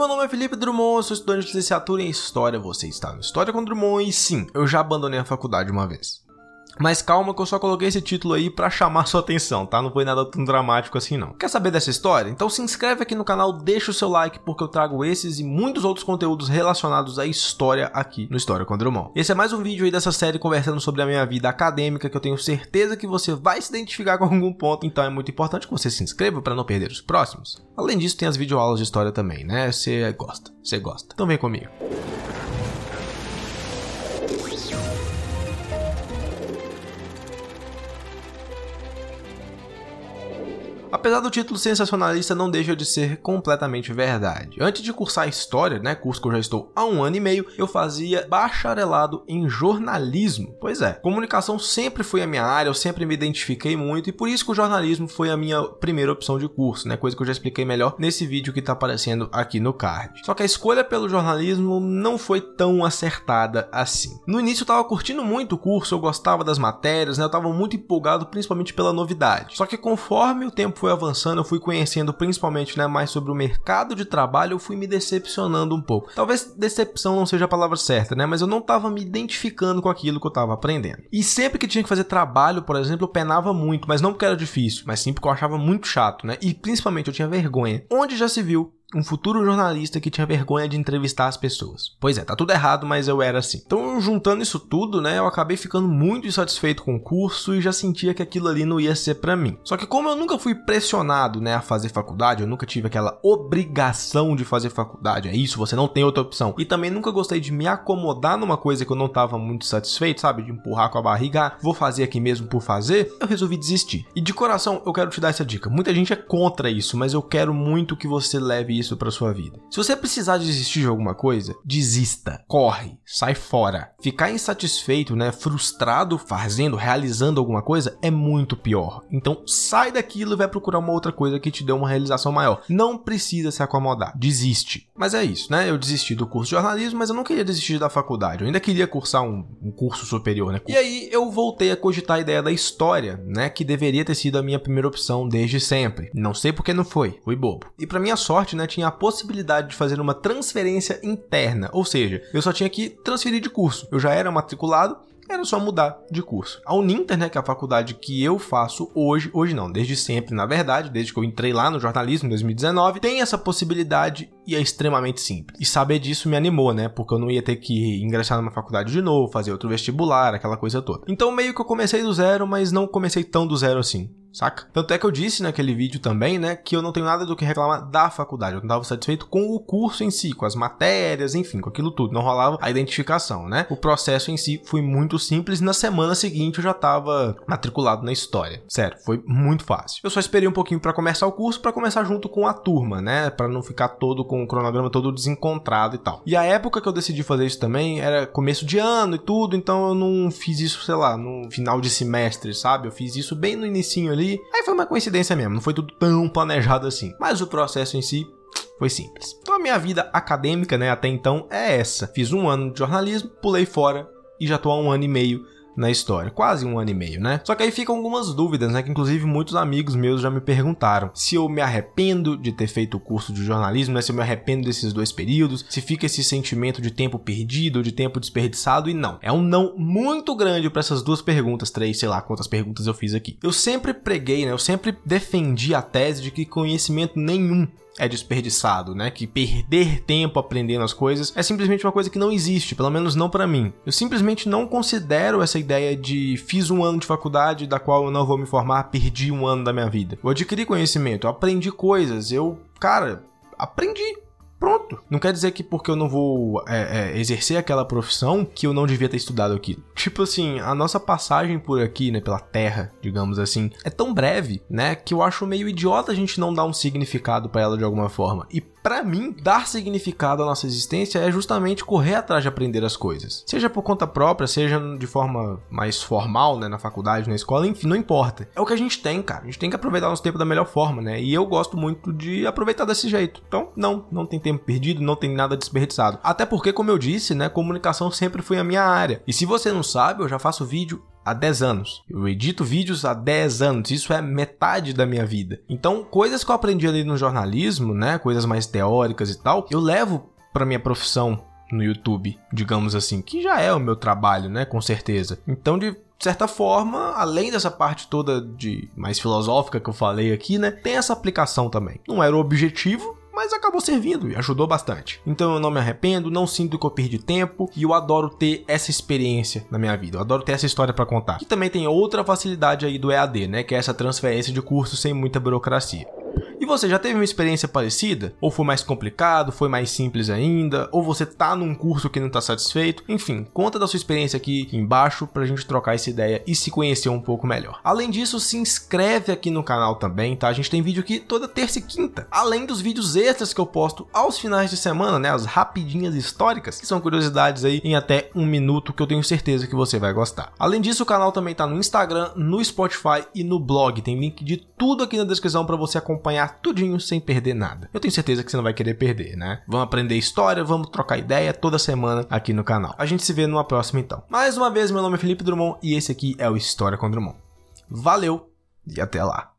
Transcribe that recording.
meu nome é Felipe Drummond, sou estudante de licenciatura em História. Você está no História com Drummond e sim, eu já abandonei a faculdade uma vez. Mas calma que eu só coloquei esse título aí para chamar sua atenção, tá? Não foi nada tão dramático assim não. Quer saber dessa história? Então se inscreve aqui no canal, deixa o seu like porque eu trago esses e muitos outros conteúdos relacionados à história aqui no História com Drummond. Esse é mais um vídeo aí dessa série conversando sobre a minha vida acadêmica que eu tenho certeza que você vai se identificar com algum ponto, então é muito importante que você se inscreva para não perder os próximos. Além disso, tem as videoaulas de história também, né? Você gosta, você gosta. Então vem comigo. Apesar do título sensacionalista, não deixa de ser completamente verdade. Antes de cursar História, né, curso que eu já estou há um ano e meio, eu fazia bacharelado em jornalismo. Pois é, comunicação sempre foi a minha área, eu sempre me identifiquei muito e por isso que o jornalismo foi a minha primeira opção de curso, né, coisa que eu já expliquei melhor nesse vídeo que está aparecendo aqui no card. Só que a escolha pelo jornalismo não foi tão acertada assim. No início eu estava curtindo muito o curso, eu gostava das matérias, né, eu estava muito empolgado principalmente pela novidade. Só que conforme o tempo foi avançando, eu fui conhecendo principalmente né, mais sobre o mercado de trabalho, eu fui me decepcionando um pouco. Talvez decepção não seja a palavra certa, né? Mas eu não estava me identificando com aquilo que eu estava aprendendo. E sempre que tinha que fazer trabalho, por exemplo, eu penava muito, mas não porque era difícil, mas sim porque eu achava muito chato, né? E principalmente eu tinha vergonha. Onde já se viu um futuro jornalista que tinha vergonha de entrevistar as pessoas. Pois é, tá tudo errado, mas eu era assim. Então, juntando isso tudo, né, eu acabei ficando muito insatisfeito com o curso e já sentia que aquilo ali não ia ser para mim. Só que como eu nunca fui pressionado, né, a fazer faculdade, eu nunca tive aquela obrigação de fazer faculdade, é isso, você não tem outra opção. E também nunca gostei de me acomodar numa coisa que eu não tava muito satisfeito, sabe, de empurrar com a barriga, ah, vou fazer aqui mesmo por fazer, eu resolvi desistir. E de coração, eu quero te dar essa dica. Muita gente é contra isso, mas eu quero muito que você leve isso para sua vida. Se você precisar desistir de alguma coisa, desista, corre, sai fora. Ficar insatisfeito, né, frustrado fazendo, realizando alguma coisa é muito pior. Então, sai daquilo e vai procurar uma outra coisa que te dê uma realização maior. Não precisa se acomodar, desiste. Mas é isso, né? Eu desisti do curso de jornalismo, mas eu não queria desistir da faculdade. Eu ainda queria cursar um, um curso superior, né? E aí eu voltei a cogitar a ideia da história, né, que deveria ter sido a minha primeira opção desde sempre. Não sei porque não foi, fui bobo. E para minha sorte, né, tinha a possibilidade de fazer uma transferência interna, ou seja, eu só tinha que transferir de curso. Eu já era matriculado, era só mudar de curso. A Uninter, né, que é a faculdade que eu faço hoje, hoje não, desde sempre, na verdade, desde que eu entrei lá no jornalismo em 2019, tem essa possibilidade e é extremamente simples. E saber disso me animou, né, porque eu não ia ter que ingressar numa faculdade de novo, fazer outro vestibular, aquela coisa toda. Então meio que eu comecei do zero, mas não comecei tão do zero assim saca? Tanto é que eu disse naquele vídeo também, né, que eu não tenho nada do que reclamar da faculdade. Eu não estava satisfeito com o curso em si, com as matérias, enfim, com aquilo tudo. Não rolava a identificação, né? O processo em si foi muito simples. Na semana seguinte eu já estava matriculado na história. Sério, foi muito fácil. Eu só esperei um pouquinho para começar o curso, para começar junto com a turma, né, para não ficar todo com o cronograma todo desencontrado e tal. E a época que eu decidi fazer isso também era começo de ano e tudo, então eu não fiz isso, sei lá, no final de semestre, sabe? Eu fiz isso bem no inicinho ali ali. Aí foi uma coincidência mesmo, não foi tudo tão planejado assim. Mas o processo em si foi simples. Então a minha vida acadêmica, né, até então é essa. Fiz um ano de jornalismo, pulei fora e já tô há um ano e meio na história, quase um ano e meio, né? Só que aí ficam algumas dúvidas, né? Que inclusive muitos amigos meus já me perguntaram se eu me arrependo de ter feito o curso de jornalismo, né? Se eu me arrependo desses dois períodos, se fica esse sentimento de tempo perdido, de tempo desperdiçado e não. É um não muito grande para essas duas perguntas, três, sei lá quantas perguntas eu fiz aqui. Eu sempre preguei, né? Eu sempre defendi a tese de que conhecimento nenhum é desperdiçado, né? Que perder tempo aprendendo as coisas é simplesmente uma coisa que não existe, pelo menos não para mim. Eu simplesmente não considero essa ideia de fiz um ano de faculdade da qual eu não vou me formar, perdi um ano da minha vida. Eu adquiri conhecimento, eu aprendi coisas, eu, cara, aprendi Pronto. Não quer dizer que porque eu não vou é, é, exercer aquela profissão que eu não devia ter estudado aquilo. Tipo assim, a nossa passagem por aqui, né, pela Terra, digamos assim, é tão breve, né, que eu acho meio idiota a gente não dar um significado para ela de alguma forma. E para mim, dar significado à nossa existência é justamente correr atrás de aprender as coisas. Seja por conta própria, seja de forma mais formal, né, na faculdade, na escola, enfim, não importa. É o que a gente tem, cara. A gente tem que aproveitar nosso tempo da melhor forma, né? E eu gosto muito de aproveitar desse jeito. Então, não, não tem tempo perdido, não tem nada desperdiçado. Até porque, como eu disse, né, comunicação sempre foi a minha área. E se você não sabe, eu já faço vídeo há 10 anos. Eu edito vídeos há 10 anos. Isso é metade da minha vida. Então, coisas que eu aprendi ali no jornalismo, né? Coisas mais teóricas e tal, eu levo para minha profissão no YouTube, digamos assim, que já é o meu trabalho, né, com certeza. Então, de certa forma, além dessa parte toda de mais filosófica que eu falei aqui, né, tem essa aplicação também. Não era o objetivo, mas acabou servindo e ajudou bastante. Então eu não me arrependo, não sinto que eu perdi tempo e eu adoro ter essa experiência na minha vida. Eu adoro ter essa história para contar. E também tem outra facilidade aí do EAD, né, que é essa transferência de curso sem muita burocracia. Você já teve uma experiência parecida? Ou foi mais complicado, foi mais simples ainda, ou você tá num curso que não tá satisfeito? Enfim, conta da sua experiência aqui embaixo pra gente trocar essa ideia e se conhecer um pouco melhor. Além disso, se inscreve aqui no canal também, tá? A gente tem vídeo aqui toda terça e quinta, além dos vídeos extras que eu posto aos finais de semana, né? As rapidinhas históricas, que são curiosidades aí em até um minuto que eu tenho certeza que você vai gostar. Além disso, o canal também tá no Instagram, no Spotify e no blog. Tem link de tudo aqui na descrição para você acompanhar tudinho sem perder nada. Eu tenho certeza que você não vai querer perder, né? Vamos aprender história, vamos trocar ideia toda semana aqui no canal. A gente se vê numa próxima então. Mais uma vez, meu nome é Felipe Drummond e esse aqui é o História com Drummond. Valeu e até lá.